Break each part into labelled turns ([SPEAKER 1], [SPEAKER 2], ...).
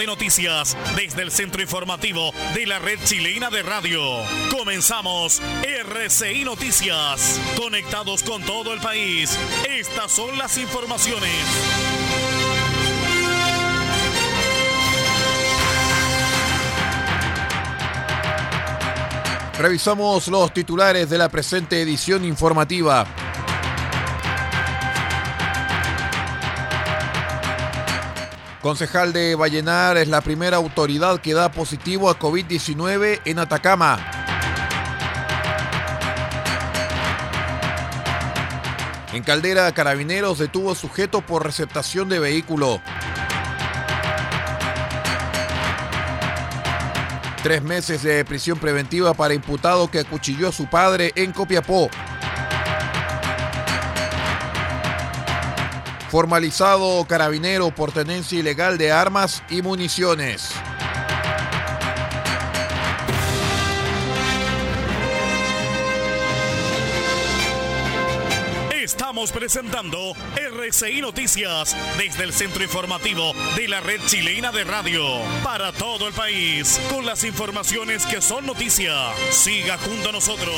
[SPEAKER 1] De noticias desde el centro informativo de la red chilena de radio. Comenzamos RCI Noticias. Conectados con todo el país. Estas son las informaciones.
[SPEAKER 2] Revisamos los titulares de la presente edición informativa. Concejal de Vallenar es la primera autoridad que da positivo a COVID-19 en Atacama. En Caldera, Carabineros detuvo sujeto por receptación de vehículo. Tres meses de prisión preventiva para imputado que acuchilló a su padre en Copiapó. Formalizado carabinero por tenencia ilegal de armas y municiones.
[SPEAKER 1] Estamos presentando RCI Noticias desde el centro informativo de la red chilena de radio para todo el país con las informaciones que son noticia. Siga junto a nosotros.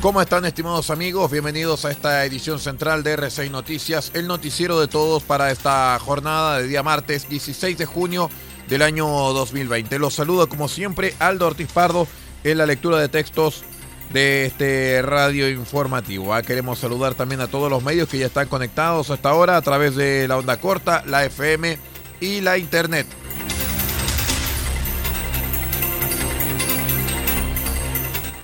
[SPEAKER 2] ¿Cómo están estimados amigos? Bienvenidos a esta edición central de R6 Noticias, el noticiero de todos para esta jornada de día martes 16 de junio del año 2020. Los saluda como siempre Aldo Ortiz Pardo en la lectura de textos de este radio informativo. Ah, queremos saludar también a todos los medios que ya están conectados hasta ahora a través de la onda corta, la FM y la internet.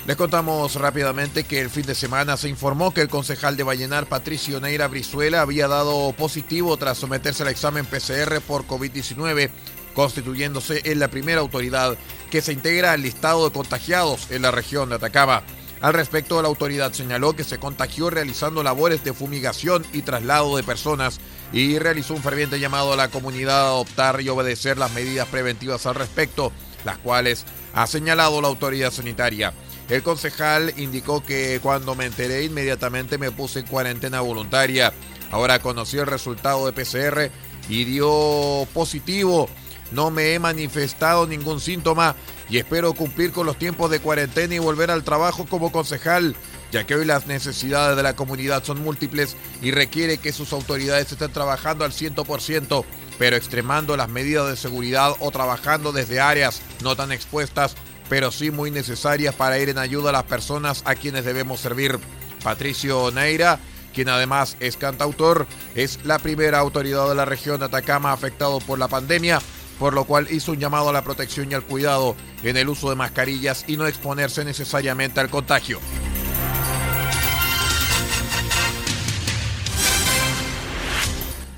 [SPEAKER 2] Les contamos rápidamente que el fin de semana se informó que el concejal de Vallenar, Patricio Neira Brizuela, había dado positivo tras someterse al examen PCR por COVID-19, constituyéndose en la primera autoridad que se integra al listado de contagiados en la región de Atacama. Al respecto, la autoridad señaló que se contagió realizando labores de fumigación y traslado de personas y realizó un ferviente llamado a la comunidad a adoptar y obedecer las medidas preventivas al respecto, las cuales ha señalado la autoridad sanitaria. El concejal indicó que cuando me enteré inmediatamente me puse en cuarentena voluntaria. Ahora conocí el resultado de PCR y dio positivo. No me he manifestado ningún síntoma y espero cumplir con los tiempos de cuarentena y volver al trabajo como concejal, ya que hoy las necesidades de la comunidad son múltiples y requiere que sus autoridades estén trabajando al 100%, pero extremando las medidas de seguridad o trabajando desde áreas no tan expuestas pero sí muy necesarias para ir en ayuda a las personas a quienes debemos servir. Patricio Neira, quien además es cantautor, es la primera autoridad de la región de Atacama afectado por la pandemia, por lo cual hizo un llamado a la protección y al cuidado en el uso de mascarillas y no exponerse necesariamente al contagio.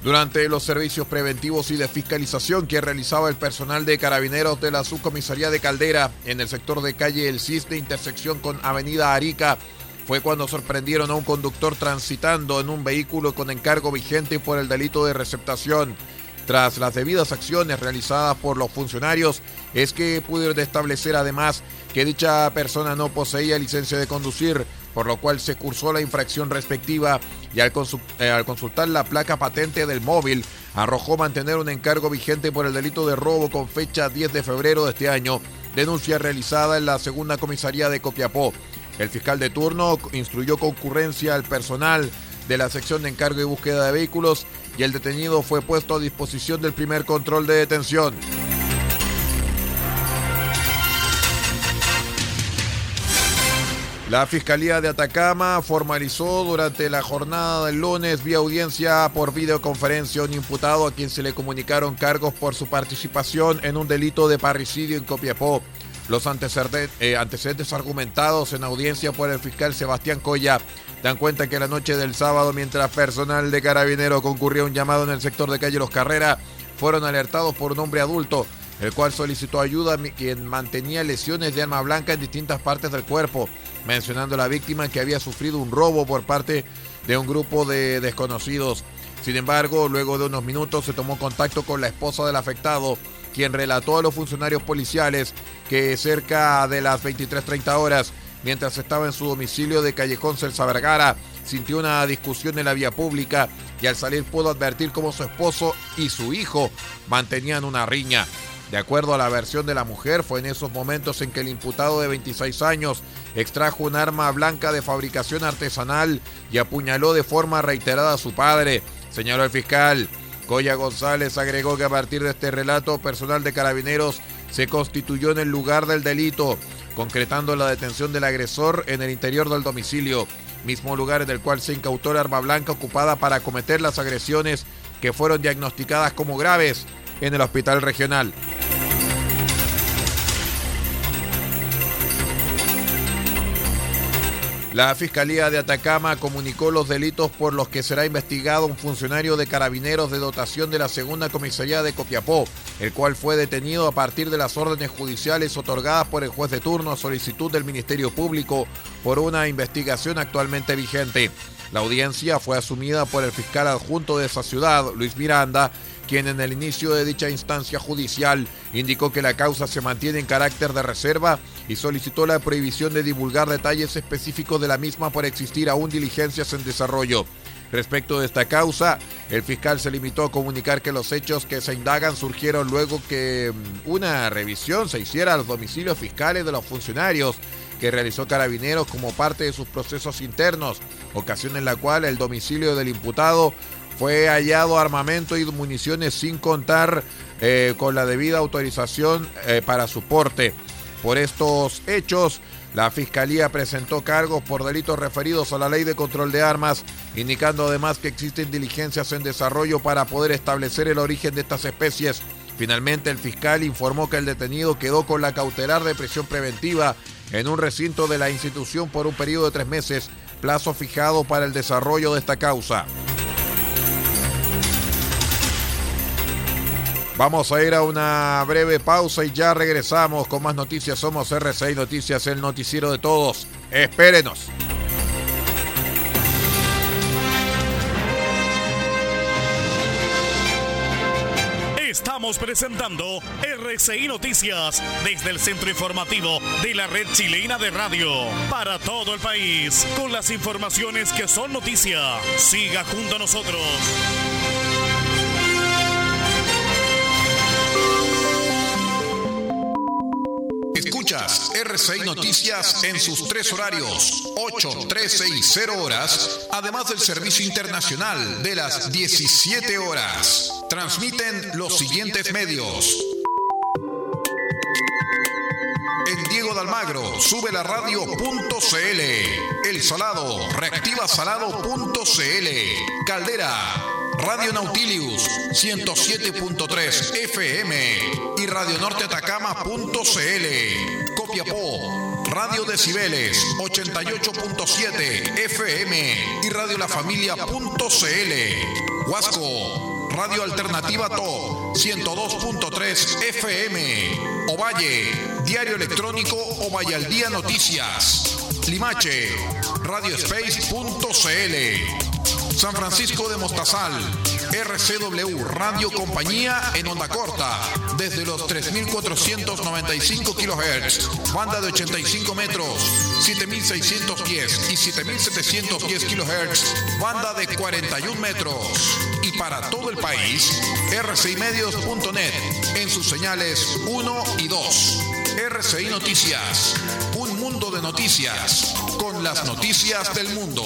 [SPEAKER 2] Durante los servicios preventivos y de fiscalización que realizaba el personal de carabineros de la subcomisaría de Caldera en el sector de calle El Cis de intersección con Avenida Arica, fue cuando sorprendieron a un conductor transitando en un vehículo con encargo vigente por el delito de receptación. Tras las debidas acciones realizadas por los funcionarios, es que pudieron establecer además que dicha persona no poseía licencia de conducir, por lo cual se cursó la infracción respectiva y al, eh, al, consultar la placa patente del móvil arrojó mantener un encargo vigente por el delito de robo con fecha 10 de febrero de este año, denuncia realizada en la segunda comisaría de Copiapó. El fiscal de turno instruyó concurrencia al personal de la sección de encargo y búsqueda de vehículos y el detenido fue puesto a disposición del primer control de detención. La Fiscalía de Atacama formalizó durante la jornada del lunes vía audiencia por videoconferencia un imputado a quien se le comunicaron cargos por su participación en un delito de parricidio en Copiapó. Los eh, antecedentes, argumentados en audiencia por el fiscal Sebastián Coya dan cuenta que la noche del sábado, mientras personal de carabinero concurría a un llamado en el sector de calle Los Carreras, fueron alertados por un hombre adulto, el cual solicitó ayuda quien mantenía lesiones de arma blanca en distintas partes del cuerpo, mencionando a la víctima que había sufrido un robo por parte de un grupo de desconocidos. Sin embargo, luego de unos minutos se tomó contacto con la esposa del afectado, quien relató a los funcionarios policiales que cerca de las 23.30 horas, mientras estaba en su domicilio de Callejón Celsa Vergara, sintió una discusión en la vía pública y al salir pudo advertir cómo su esposo y su hijo mantenían una riña. De acuerdo a la versión de la mujer, fue en esos momentos en que el imputado de 26 años extrajo un arma blanca de fabricación artesanal y apuñaló de forma reiterada a su padre, señaló el fiscal. Goya González agregó que a partir de este relato, personal de carabineros se constituyó en el lugar del delito, concretando la detención del agresor en el interior del domicilio, mismo lugar en el cual se incautó la arma blanca ocupada para cometer las agresiones que fueron diagnosticadas como graves en el hospital regional. La Fiscalía de Atacama comunicó los delitos por los que será investigado un funcionario de carabineros de dotación de la segunda comisaría de Copiapó, el cual fue detenido a partir de las órdenes judiciales otorgadas por el juez de turno a solicitud del Ministerio Público por una investigación actualmente vigente. La audiencia fue asumida por el fiscal adjunto de esa ciudad, Luis Miranda, quien en el inicio de dicha instancia judicial indicó que la causa se mantiene en carácter de reserva y solicitó la prohibición de divulgar detalles específicos de la misma por existir aún diligencias en desarrollo. Respecto de esta causa, el fiscal se limitó a comunicar que los hechos que se indagan surgieron luego que mm, una revisión se hiciera a los domicilios fiscales de los funcionarios que realizó Carabineros como parte de sus procesos internos, ocasión en la cual el domicilio del imputado fue hallado armamento y municiones sin contar eh, con la debida autorización eh, para su porte. Por estos hechos, la Fiscalía presentó cargos por delitos referidos a la ley de control de armas, indicando además que existen diligencias en desarrollo para poder establecer el origen de estas especies. Finalmente, el fiscal informó que el detenido quedó con la cautelar de prisión preventiva en un recinto de la institución por un periodo de tres meses, plazo fijado para el desarrollo de esta causa. Vamos a ir a una breve pausa y ya regresamos con más noticias. Somos R6 Noticias, el noticiero de todos. Espérenos.
[SPEAKER 1] Estamos presentando RCI Noticias desde el centro informativo de la red chilena de radio para todo el país con las informaciones que son noticia. Siga junto a nosotros.
[SPEAKER 3] Escuchas RCI Noticias en sus tres horarios, 8, 13 y 0 horas, además del servicio internacional de las 17 horas. Transmiten los siguientes medios. En Diego de Almagro, sube la radio.cl. El Salado, reactiva salado.cl. Caldera, Radio Nautilius 107.3 FM y Radio Norte Atacama.cl. Copiapó, Radio Decibeles 88.7 FM y Radio La Familia.cl. Huasco, Radio Alternativa To 102.3 FM. Ovalle, Diario Electrónico Ovalle al Día Noticias. Limache, radiospace.cl. San Francisco de Mostazal, RCW Radio Compañía en onda corta, desde los 3.495 kHz, banda de 85 metros, 7.610 y 7.710 kHz, banda de 41 metros. Y para todo el país, rcimedios.net en sus señales 1 y 2. RCI Noticias, un mundo de noticias, con las noticias del mundo.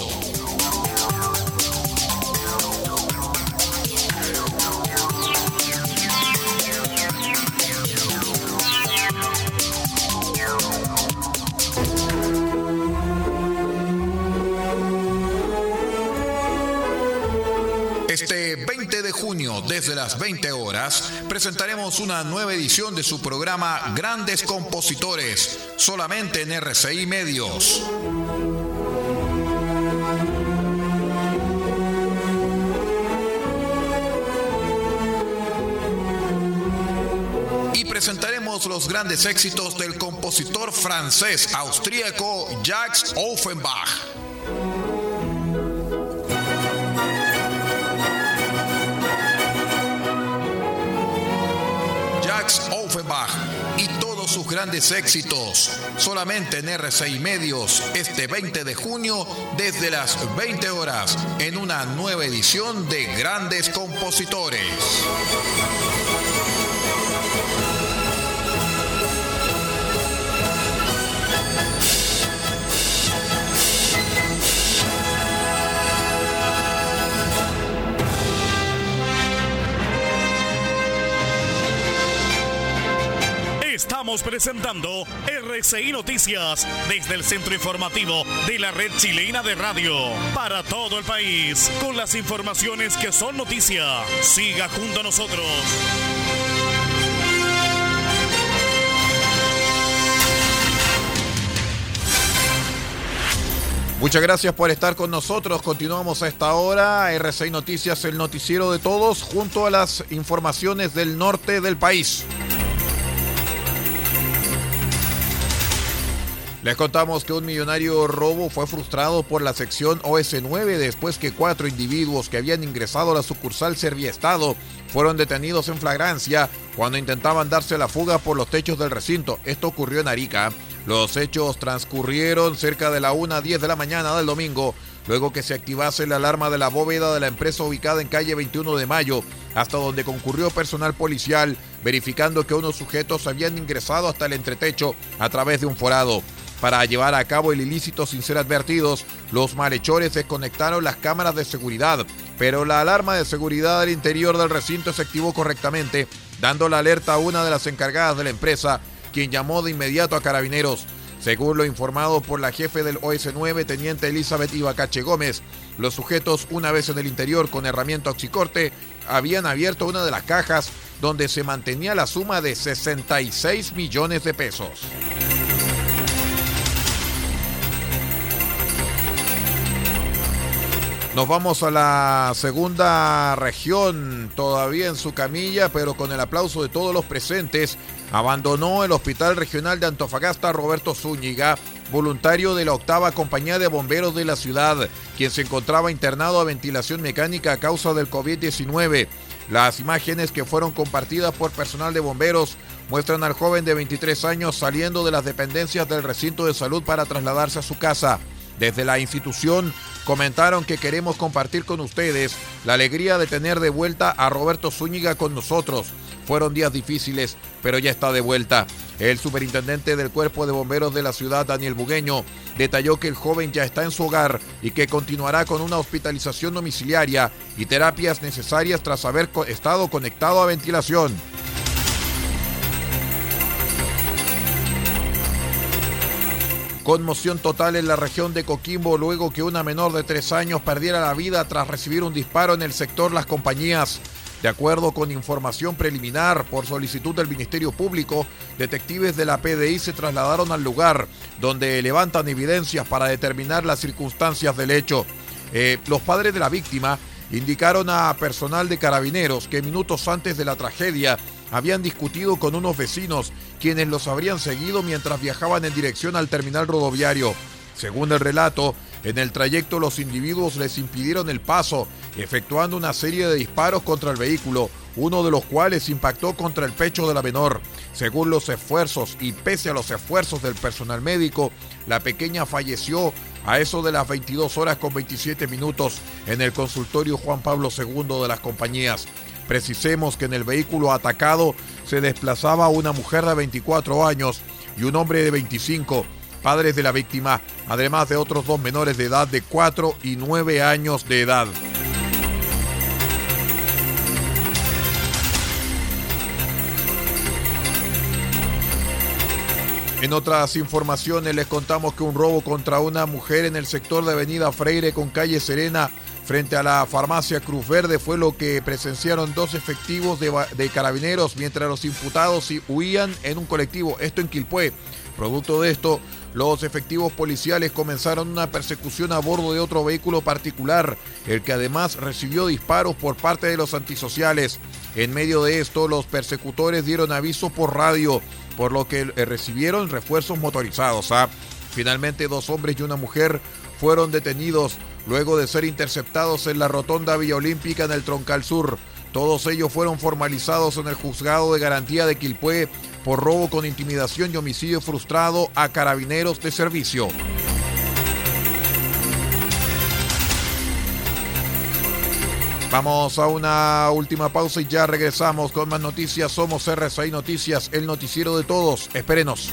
[SPEAKER 3] De junio, desde las 20 horas, presentaremos una nueva edición de su programa Grandes Compositores, solamente en RCI Medios. Y presentaremos los grandes éxitos del compositor francés austríaco Jacques Offenbach. Grandes éxitos. Solamente en R6 Medios este 20 de junio desde las 20 horas en una nueva edición de Grandes Compositores.
[SPEAKER 1] Presentando RCI Noticias desde el centro informativo de la red chilena de radio para todo el país con las informaciones que son noticia. Siga junto a nosotros.
[SPEAKER 2] Muchas gracias por estar con nosotros. Continuamos a esta hora. RCI Noticias, el noticiero de todos, junto a las informaciones del norte del país. Les contamos que un millonario robo fue frustrado por la sección OS9 después que cuatro individuos que habían ingresado a la sucursal Serviestado fueron detenidos en flagrancia cuando intentaban darse la fuga por los techos del recinto. Esto ocurrió en Arica. Los hechos transcurrieron cerca de la 1 a 10 de la mañana del domingo, luego que se activase la alarma de la bóveda de la empresa ubicada en calle 21 de Mayo, hasta donde concurrió personal policial verificando que unos sujetos habían ingresado hasta el entretecho a través de un forado. Para llevar a cabo el ilícito sin ser advertidos, los malhechores desconectaron las cámaras de seguridad, pero la alarma de seguridad del interior del recinto se activó correctamente, dando la alerta a una de las encargadas de la empresa, quien llamó de inmediato a carabineros. Según lo informado por la jefe del OS9, teniente Elizabeth Ibacache Gómez, los sujetos, una vez en el interior con herramienta oxicorte, habían abierto una de las cajas donde se mantenía la suma de 66 millones de pesos. Nos vamos a la segunda región, todavía en su camilla, pero con el aplauso de todos los presentes. Abandonó el Hospital Regional de Antofagasta Roberto Zúñiga, voluntario de la octava compañía de bomberos de la ciudad, quien se encontraba internado a ventilación mecánica a causa del COVID-19. Las imágenes que fueron compartidas por personal de bomberos muestran al joven de 23 años saliendo de las dependencias del recinto de salud para trasladarse a su casa. Desde la institución comentaron que queremos compartir con ustedes la alegría de tener de vuelta a Roberto Zúñiga con nosotros. Fueron días difíciles, pero ya está de vuelta. El superintendente del Cuerpo de Bomberos de la ciudad, Daniel Bugueño, detalló que el joven ya está en su hogar y que continuará con una hospitalización domiciliaria y terapias necesarias tras haber estado conectado a ventilación. Conmoción total en la región de Coquimbo luego que una menor de tres años perdiera la vida tras recibir un disparo en el sector Las Compañías. De acuerdo con información preliminar por solicitud del Ministerio Público, detectives de la PDI se trasladaron al lugar donde levantan evidencias para determinar las circunstancias del hecho. Eh, los padres de la víctima indicaron a personal de carabineros que minutos antes de la tragedia habían discutido con unos vecinos quienes los habrían seguido mientras viajaban en dirección al terminal rodoviario. Según el relato, en el trayecto los individuos les impidieron el paso, efectuando una serie de disparos contra el vehículo, uno de los cuales impactó contra el pecho de la menor. Según los esfuerzos y pese a los esfuerzos del personal médico, la pequeña falleció a eso de las 22 horas con 27 minutos en el consultorio Juan Pablo II de las compañías. Precisemos que en el vehículo atacado se desplazaba una mujer de 24 años y un hombre de 25, padres de la víctima, además de otros dos menores de edad de 4 y 9 años de edad. En otras informaciones les contamos que un robo contra una mujer en el sector de Avenida Freire con calle Serena frente a la farmacia Cruz Verde fue lo que presenciaron dos efectivos de, carabineros mientras los imputados huían en un colectivo, esto en Quilpué. Producto de esto, los efectivos policiales comenzaron una persecución a bordo de otro vehículo particular, el que además recibió disparos por parte de los antisociales. En medio de esto, los persecutores dieron aviso por radio por lo que eh, recibieron refuerzos motorizados. ¿ah? Finalmente, dos hombres y una mujer fueron detenidos luego de ser interceptados en la rotonda Villa Olímpica en el Troncal Sur. Todos ellos fueron formalizados en el juzgado de garantía de Quilpué por robo con intimidación y homicidio frustrado a carabineros de servicio. Vamos a una última pausa y ya regresamos con más noticias. Somos RSI Noticias, el noticiero de todos. Espérenos.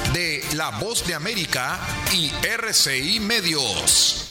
[SPEAKER 3] de La Voz de América y RCI Medios.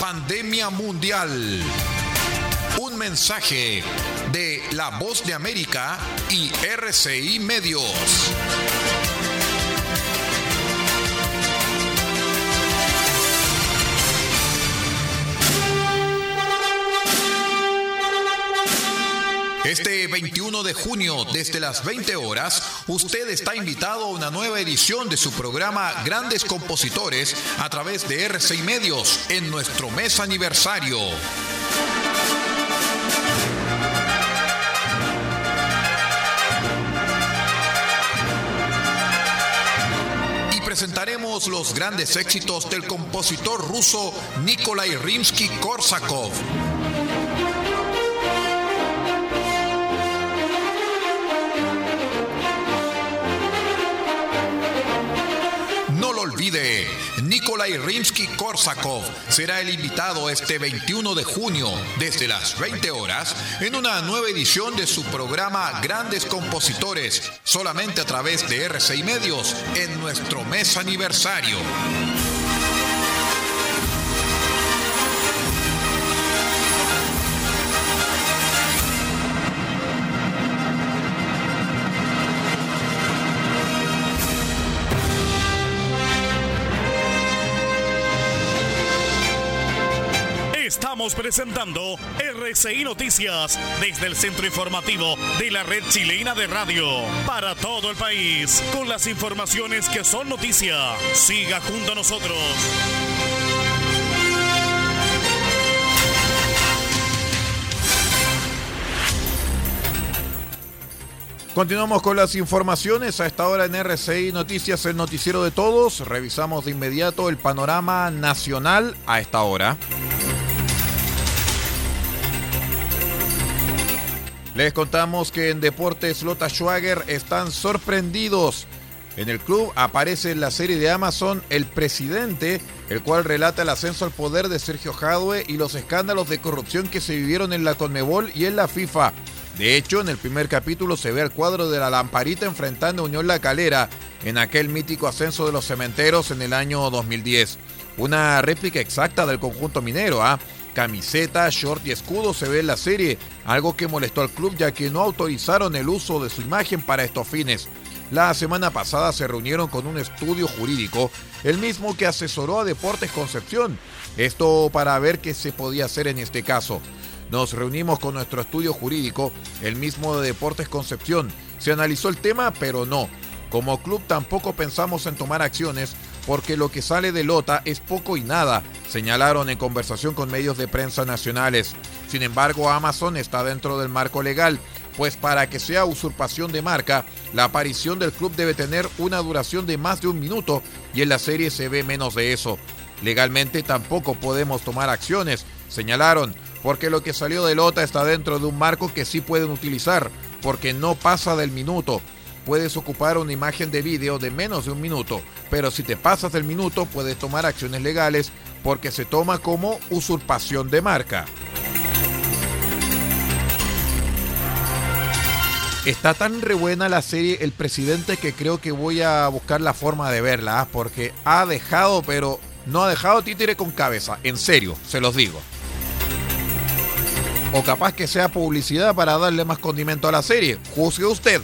[SPEAKER 3] Pandemia mundial. Un mensaje de La Voz de América y RCI Medios. Este 21 de junio, desde las 20 horas, usted está invitado a una nueva edición de su programa Grandes Compositores a través de RCI Medios en nuestro mes aniversario. Y presentaremos los grandes éxitos del compositor ruso Nikolai Rimsky-Korsakov. Olvide, Nikolai Rimsky-Korsakov será el invitado este 21 de junio desde las 20 horas en una nueva edición de su programa Grandes Compositores, solamente a través de RCI Medios en nuestro mes aniversario.
[SPEAKER 1] Estamos presentando RCI Noticias desde el centro informativo de la red chilena de radio para todo el país con las informaciones que son noticia. Siga junto a nosotros.
[SPEAKER 2] Continuamos con las informaciones a esta hora en RCI Noticias, el noticiero de todos. Revisamos de inmediato el panorama nacional a esta hora. Les contamos que en Deportes Lota Schwager están sorprendidos. En el club aparece en la serie de Amazon El Presidente, el cual relata el ascenso al poder de Sergio Jadwe y los escándalos de corrupción que se vivieron en la Conmebol y en la FIFA. De hecho, en el primer capítulo se ve el cuadro de la lamparita enfrentando a Unión La Calera en aquel mítico ascenso de los cementeros en el año 2010. Una réplica exacta del conjunto minero, ¿ah? Camiseta, short y escudo se ve en la serie, algo que molestó al club ya que no autorizaron el uso de su imagen para estos fines. La semana pasada se reunieron con un estudio jurídico, el mismo que asesoró a Deportes Concepción, esto para ver qué se podía hacer en este caso. Nos reunimos con nuestro estudio jurídico, el mismo de Deportes Concepción. Se analizó el tema, pero no. Como club tampoco pensamos en tomar acciones porque lo que sale de Lota es poco y nada, señalaron en conversación con medios de prensa nacionales. Sin embargo, Amazon está dentro del marco legal, pues para que sea usurpación de marca, la aparición del club debe tener una duración de más de un minuto y en la serie se ve menos de eso. Legalmente tampoco podemos tomar acciones, señalaron, porque lo que salió de Lota está dentro de un marco que sí pueden utilizar, porque no pasa del minuto. Puedes ocupar una imagen de vídeo de menos de un minuto, pero si te pasas del minuto puedes tomar acciones legales porque se toma como usurpación de marca. Está tan rebuena la serie El Presidente que creo que voy a buscar la forma de verla, ¿ah? porque ha dejado, pero no ha dejado títere con cabeza, en serio, se los digo. O capaz que sea publicidad para darle más condimento a la serie. Juzgue usted.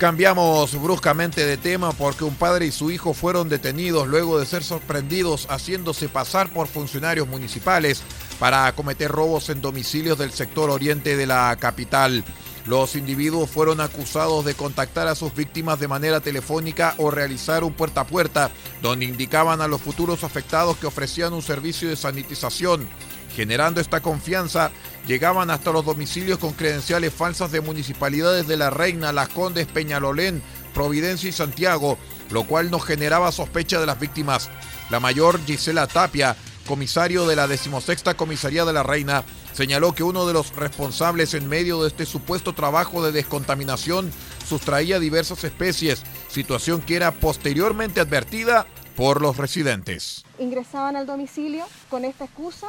[SPEAKER 2] Cambiamos bruscamente de tema porque un padre y su hijo fueron detenidos luego de ser sorprendidos haciéndose pasar por funcionarios municipales para cometer robos en domicilios del sector oriente de la capital. Los individuos fueron acusados de contactar a sus víctimas de manera telefónica o realizar un puerta a puerta, donde indicaban a los futuros afectados que ofrecían un servicio de sanitización. Generando esta confianza, llegaban hasta los domicilios con credenciales falsas de municipalidades de La Reina, Las Condes, Peñalolén, Providencia y Santiago, lo cual no generaba sospecha de las víctimas. La mayor Gisela Tapia, comisario de la decimosexta comisaría de La Reina, señaló que uno de los responsables en medio de este supuesto trabajo de descontaminación sustraía diversas especies, situación que era posteriormente advertida por los residentes.
[SPEAKER 4] Ingresaban al domicilio con esta excusa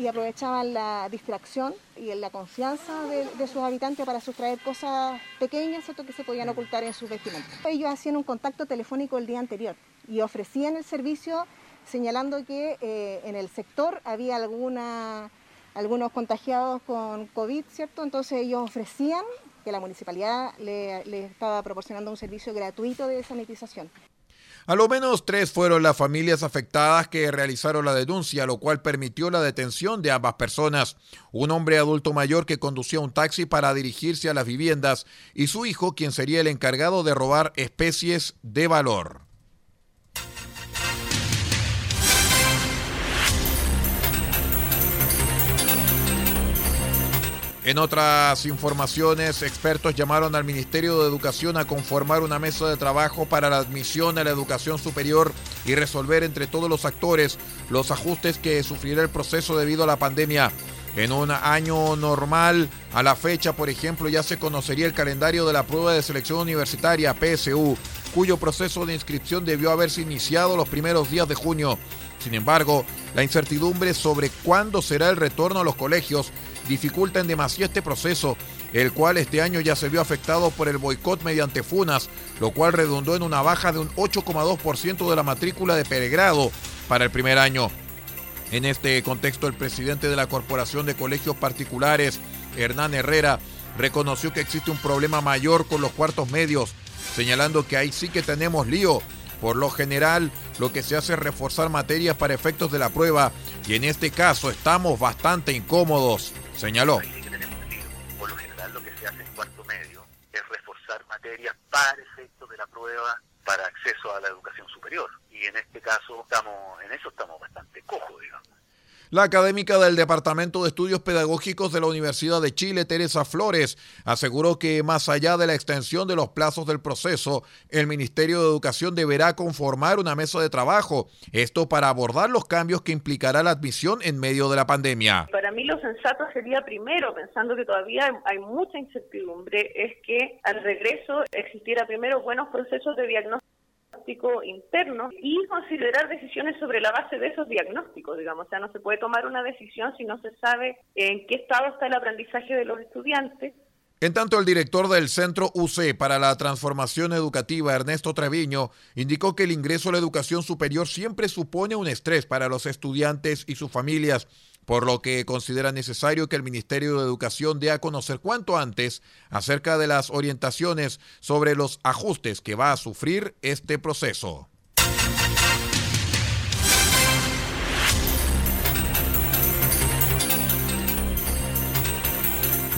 [SPEAKER 4] y aprovechaban la distracción y la confianza de, sus habitantes para sustraer cosas pequeñas que se podían ocultar en sus vestimentas. Ellos hacían un contacto telefónico el día anterior y ofrecían el servicio señalando que eh, en el sector había alguna algunos contagiados con COVID, ¿cierto? Entonces ellos ofrecían que la municipalidad les le estaba proporcionando un servicio gratuito de sanitización.
[SPEAKER 2] A lo menos tres fueron las familias afectadas que realizaron la denuncia, lo cual permitió la detención de ambas personas. Un hombre adulto mayor que conducía un taxi para dirigirse a las viviendas y su hijo, quien sería el encargado de robar especies de valor. En otras informaciones, expertos llamaron al Ministerio de Educación a conformar una mesa de trabajo para la admisión a la educación superior y resolver entre todos los actores los ajustes que sufrirá el proceso debido a la pandemia. En un año normal, a la fecha, por ejemplo, ya se conocería el calendario de la prueba de selección universitaria PSU, cuyo proceso de inscripción debió haberse iniciado los primeros días de junio. Sin embargo, la incertidumbre sobre cuándo será el retorno a los colegios dificulta en demasiado este proceso, el cual este año ya se vio afectado por el boicot mediante funas, lo cual redundó en una baja de un 8,2% de la matrícula de peregrado para el primer año. En este contexto, el presidente de la Corporación de Colegios Particulares, Hernán Herrera, reconoció que existe un problema mayor con los cuartos medios, señalando que ahí sí que tenemos lío. Por lo general, lo que se hace es reforzar materias para efectos de la prueba y en este caso estamos bastante incómodos señaló.
[SPEAKER 5] Por lo general lo que se hace en cuarto medio es reforzar materias para efecto de la prueba para acceso a la educación superior. Y en este caso estamos, en eso estamos bastante cojos, digamos.
[SPEAKER 2] La académica del Departamento de Estudios Pedagógicos de la Universidad de Chile, Teresa Flores, aseguró que más allá de la extensión de los plazos del proceso, el Ministerio de Educación deberá conformar una mesa de trabajo, esto para abordar los cambios que implicará la admisión en medio de la pandemia.
[SPEAKER 6] Para mí lo sensato sería primero, pensando que todavía hay mucha incertidumbre, es que al regreso existiera primero buenos procesos de diagnóstico interno y considerar decisiones sobre la base de esos diagnósticos, digamos. O sea, no se puede tomar una decisión si no se sabe en qué estado está el aprendizaje de los estudiantes.
[SPEAKER 2] En tanto, el director del Centro UC para la Transformación Educativa, Ernesto Treviño, indicó que el ingreso a la educación superior siempre supone un estrés para los estudiantes y sus familias por lo que considera necesario que el Ministerio de Educación dé a conocer cuanto antes acerca de las orientaciones sobre los ajustes que va a sufrir este proceso.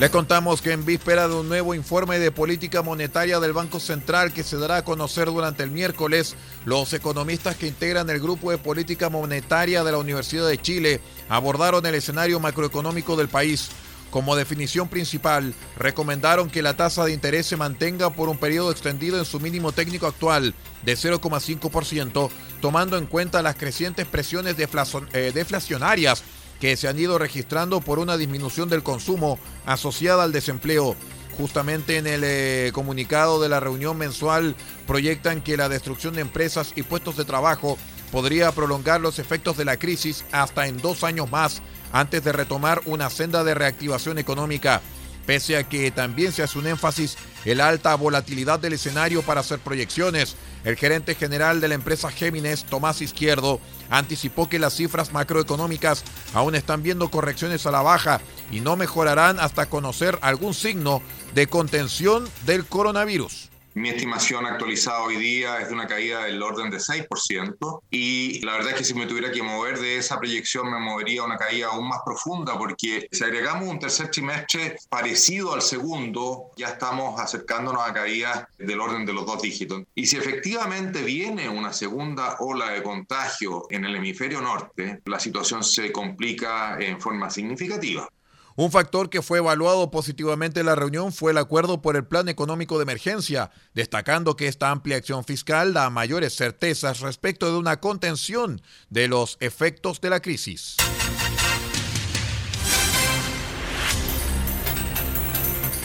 [SPEAKER 2] Les contamos que en víspera de un nuevo informe de política monetaria del Banco Central que se dará a conocer durante el miércoles, los economistas que integran el Grupo de Política Monetaria de la Universidad de Chile abordaron el escenario macroeconómico del país. Como definición principal, recomendaron que la tasa de interés se mantenga por un periodo extendido en su mínimo técnico actual de 0,5%, tomando en cuenta las crecientes presiones eh, deflacionarias que se han ido registrando por una disminución del consumo asociada al desempleo. Justamente en el eh, comunicado de la reunión mensual proyectan que la destrucción de empresas y puestos de trabajo podría prolongar los efectos de la crisis hasta en dos años más antes de retomar una senda de reactivación económica pese a que también se hace un énfasis en la alta volatilidad del escenario para hacer proyecciones. El gerente general de la empresa Géminis, Tomás Izquierdo, anticipó que las cifras macroeconómicas aún están viendo correcciones a la baja y no mejorarán hasta conocer algún signo de contención del coronavirus.
[SPEAKER 7] Mi estimación actualizada hoy día es de una caída del orden de 6% y la verdad es que si me tuviera que mover de esa proyección me movería a una caída aún más profunda porque si agregamos un tercer trimestre parecido al segundo, ya estamos acercándonos a caídas del orden de los dos dígitos. Y si efectivamente viene una segunda ola de contagio en el hemisferio norte, la situación se complica en forma significativa.
[SPEAKER 2] Un factor que fue evaluado positivamente en la reunión fue el acuerdo por el Plan Económico de Emergencia, destacando que esta amplia acción fiscal da mayores certezas respecto de una contención de los efectos de la crisis.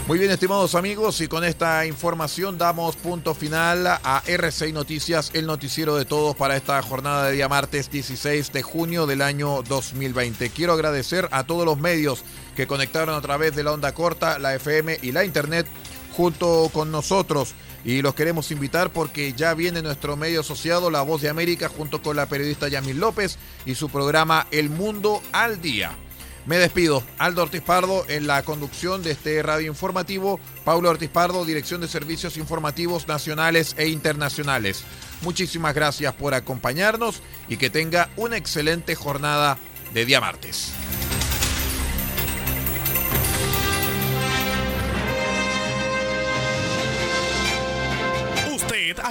[SPEAKER 2] Muy bien, estimados amigos, y con esta información damos punto final a RCI Noticias, el noticiero de todos para esta jornada de día martes 16 de junio del año 2020. Quiero agradecer a todos los medios que conectaron a través de la onda corta, la FM y la Internet junto con nosotros. Y los queremos invitar porque ya viene nuestro medio asociado, La Voz de América, junto con la periodista Yamil López y su programa El Mundo al Día. Me despido. Aldo Ortiz Pardo en la conducción de este radio informativo. Paulo Ortiz Pardo, Dirección de Servicios Informativos Nacionales e Internacionales. Muchísimas gracias por acompañarnos y que tenga una excelente jornada de día martes.